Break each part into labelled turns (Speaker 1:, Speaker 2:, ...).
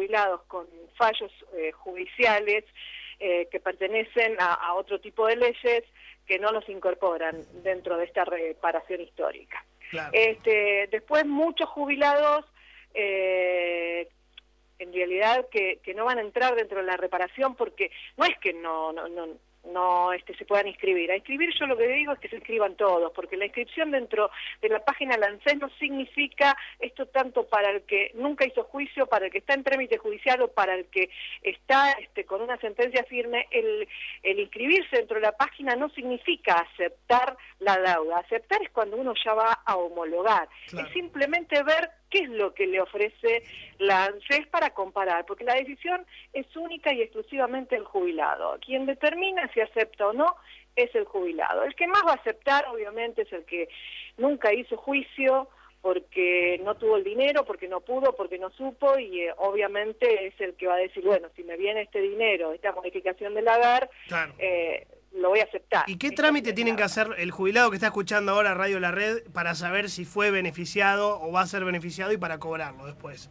Speaker 1: jubilados con fallos eh, judiciales eh, que pertenecen a, otro tipo de leyes que no los incorporan dentro de esta reparación histórica. Este, después muchos jubilados eh, en realidad que, que, no van a entrar dentro de la reparación porque no es que no, no, no no este, se puedan inscribir. A inscribir yo lo que digo es que se inscriban todos, porque la inscripción dentro de la página LANCES no significa tanto para el que nunca hizo juicio, para el que está en trámite judicial o para el que está este, con una sentencia firme. El, el inscribirse dentro de la página no significa aceptar la deuda. Aceptar es cuando uno ya va a homologar. Es simplemente ver qué es lo que le ofrece la ANSES para comparar, porque la decisión es única y exclusivamente el jubilado. Quien determina si acepta o no es el jubilado. El que más va a aceptar, obviamente, es el que nunca hizo juicio, porque no tuvo el dinero, porque no pudo, porque no supo y eh, obviamente es el que va a decir, bueno, si me viene este dinero, esta modificación del haber, eh, lo voy a aceptar.
Speaker 2: ¿Y qué trámite tienen que hacer el jubilado que está escuchando ahora Radio La Red para saber si fue beneficiado o va a ser beneficiado y para cobrarlo después?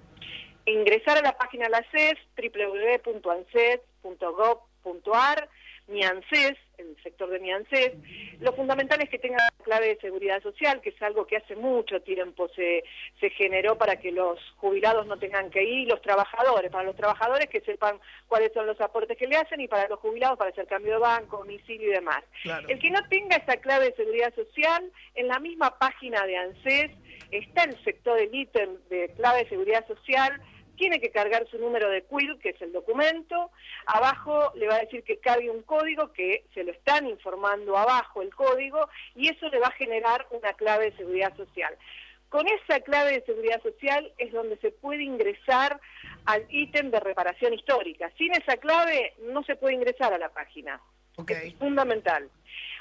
Speaker 1: Ingresar a la página de la CES, www.anses.gov.ar, mi ANSES, el sector de mi ANSES. Lo fundamental es que tenga clave de seguridad social, que es algo que hace mucho tiempo se, se generó para que los jubilados no tengan que ir, los trabajadores, para los trabajadores que sepan cuáles son los aportes que le hacen y para los jubilados para hacer cambio de banco, domicilio y demás. El que no tenga esa clave de seguridad social, en la misma página de ANSES está el sector del ítem de clave de seguridad social, tiene que cargar su número de QUIL, que es el documento, abajo le va a decir que cabe un código, que se lo están informando abajo el código, y eso le va a generar una clave de seguridad social. Con esa clave de seguridad social es donde se puede ingresar al ítem de reparación histórica. Sin esa clave no se puede ingresar a la página. Es fundamental.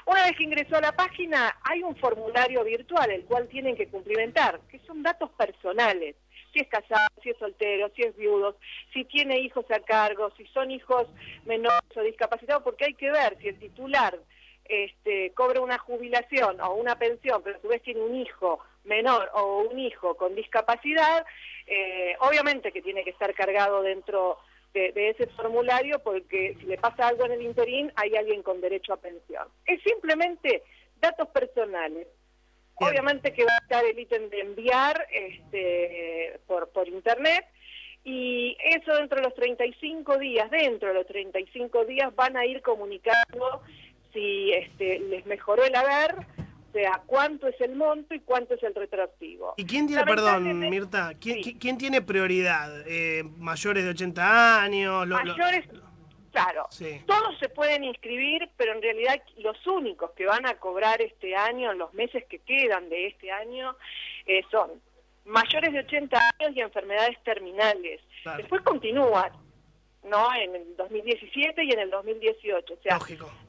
Speaker 1: Una vez que ingresó a la página, hay un formulario virtual, el cual tienen que cumplimentar, que son datos personales si es casado, si es soltero, si es viudo, si tiene hijos a cargo, si son hijos menores o discapacitados, porque hay que ver si el titular este, cobra una jubilación o una pensión, pero a su vez tiene un hijo menor o un hijo con discapacidad, eh, obviamente que tiene que estar cargado dentro de, de, ese formulario porque si le pasa algo en el interín hay alguien con derecho a pensión. Es simplemente datos personales Obviamente que va a estar el ítem de enviar este, por, por internet y eso dentro de los 35 días, dentro de los 35 días van a ir comunicando si este, les mejoró el haber, o sea, cuánto es el monto y cuánto es el retroactivo.
Speaker 2: ¿Y quién tiene, perdón, Mirta, ¿quién, tiene prioridad? Eh, ¿Mayores de 80 años?
Speaker 1: Mayores... Claro, todos se pueden inscribir, pero en realidad los únicos que van a cobrar este año, en los meses que quedan de este año, eh, son mayores de 80 años y enfermedades terminales. Después continúa, ¿no? En el 2017 y en el 2018. O sea,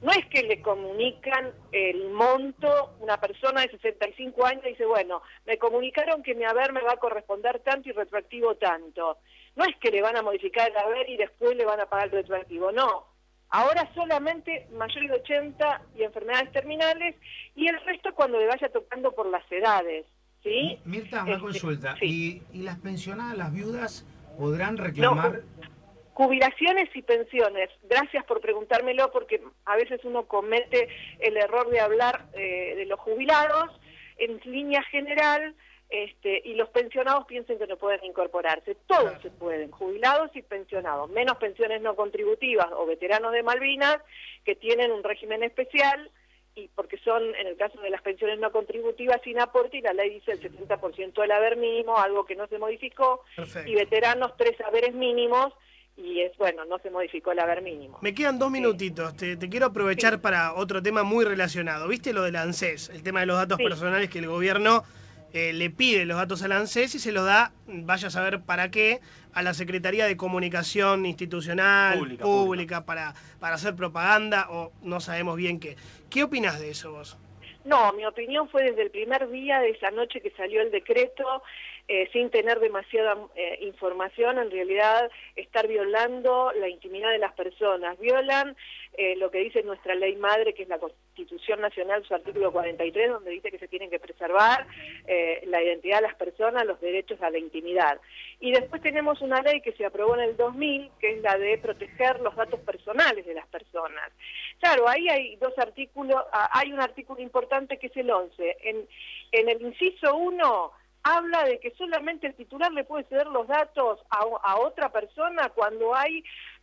Speaker 1: no es que le comunican el monto, una persona de 65 años dice, bueno, me comunicaron que mi haber me va a corresponder tanto y retroactivo tanto. No es que le van a modificar el haber y después le van a pagar el retroactivo, no. Ahora solamente mayores de 80 y enfermedades terminales y el resto cuando le vaya tocando por las edades. ¿sí?
Speaker 3: Mirta, una este, consulta. ¿Y, las pensionadas, las viudas, podrán reclamar?
Speaker 1: jubilaciones y pensiones. Gracias por preguntármelo porque a veces uno comete el error de hablar eh, de los jubilados. En línea general, este, y los pensionados piensen que no pueden incorporarse. Todos se pueden, jubilados y pensionados, menos pensiones no contributivas o veteranos de Malvinas que tienen un régimen especial y porque son, en el caso de las pensiones no contributivas, sin aporte y la ley dice el 70% del haber mínimo, algo que no se modificó, y veteranos tres haberes mínimos y es bueno, no se modificó el haber mínimo.
Speaker 2: Me quedan dos minutitos, te, quiero aprovechar para otro tema muy relacionado. ¿Viste lo del ANSES? El tema de los datos personales que el gobierno eh, le pide los datos al ANSES y se los da, vaya a saber para qué, a la Secretaría de Comunicación Institucional, Pública, Para, para hacer propaganda o no sabemos bien qué. ¿Qué opinas de eso vos?
Speaker 1: No, mi opinión fue desde el primer día de esa noche que salió el decreto, eh, sin tener demasiada eh, información, en realidad estar violando la intimidad de las personas. Violan eh, lo que dice nuestra ley madre, que es la Constitución Nacional, su artículo 43, donde dice que se tienen que preservar la identidad de las personas, los derechos a la intimidad. Y después tenemos una ley que se aprobó en el 2000, que es la de proteger los datos personales de las personas. Claro, ahí hay dos artículos, ah, hay un artículo importante que es el 11. En, en el inciso 1 habla de que solamente el titular le puede ceder los datos a, otra persona cuando hay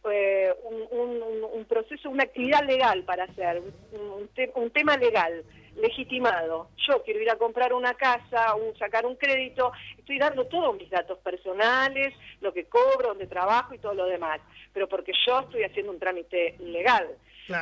Speaker 1: eh, un, proceso, una actividad legal para hacer, un, tema legal legitimado. Yo quiero ir a comprar una casa, un, sacar un crédito, estoy dando todos mis datos personales, lo que cobro, donde trabajo y todo lo demás, pero porque yo estoy haciendo un trámite legal.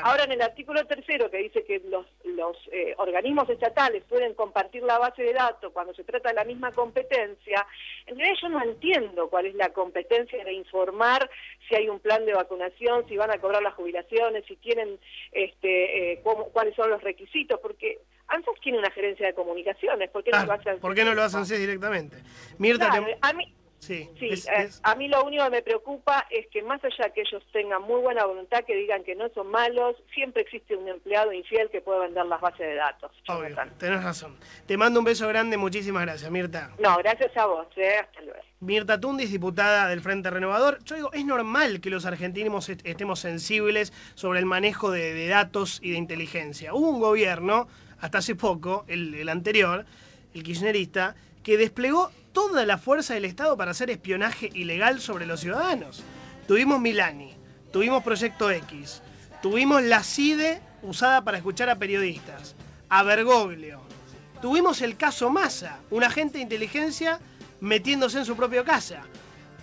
Speaker 1: Ahora en el artículo tercero que dice que los, los eh, organismos estatales pueden compartir la base de datos cuando se trata de la misma competencia, en realidad yo no entiendo cuál es la competencia de informar si hay un plan de vacunación, si van a cobrar las jubilaciones, si tienen este, eh, cuáles son los requisitos, porque ANSES tiene una gerencia de comunicaciones, ¿por qué no
Speaker 2: ah,
Speaker 1: lo hacen?
Speaker 2: ¿Por qué no lo hacen directamente? Mirta,
Speaker 1: a mí Sí, eh, a mí lo único que me preocupa es que más allá que ellos tengan muy buena voluntad, que digan que no son malos, siempre existe un empleado infiel que puede vender las bases de datos.
Speaker 2: Obvio, tenés razón. Te mando un beso grande, muchísimas gracias, Mirta.
Speaker 1: No, gracias a vos, eh, hasta luego.
Speaker 2: Mirta Tundis, diputada del Frente Renovador. Yo digo, es normal que los argentinos estemos sensibles sobre el manejo de, datos y de inteligencia. Hubo un gobierno, hasta hace poco, el anterior, el kirchnerista, que desplegó toda la fuerza del Estado para hacer espionaje ilegal sobre los ciudadanos. Tuvimos Milani, tuvimos Proyecto X, tuvimos la CIDE usada para escuchar a periodistas, a Bergoglio, tuvimos el caso Massa, un agente de inteligencia metiéndose en su propia casa.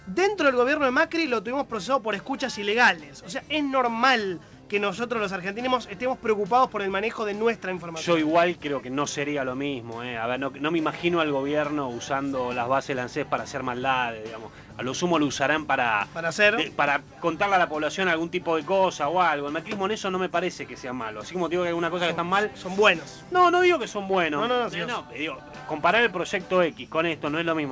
Speaker 2: Dentro del gobierno de Macri lo tuvimos procesado por escuchas ilegales. O sea, es normal que nosotros los argentinos estemos preocupados por el manejo de nuestra información.
Speaker 4: Yo igual creo que no sería lo mismo. ¿eh? A ver, no, me imagino al gobierno usando las bases ANSES para hacer maldades, digamos. A lo sumo lo usarán para,
Speaker 2: para, hacer?
Speaker 4: para contarle a la población algún tipo de cosa o algo. El macrismo en eso no me parece que sea malo. Así como digo que hay alguna cosa que están mal.
Speaker 2: Son buenos.
Speaker 4: No, no digo que son buenos.
Speaker 2: No, no, no.
Speaker 4: no digo, comparar el proyecto X con esto no es lo mismo.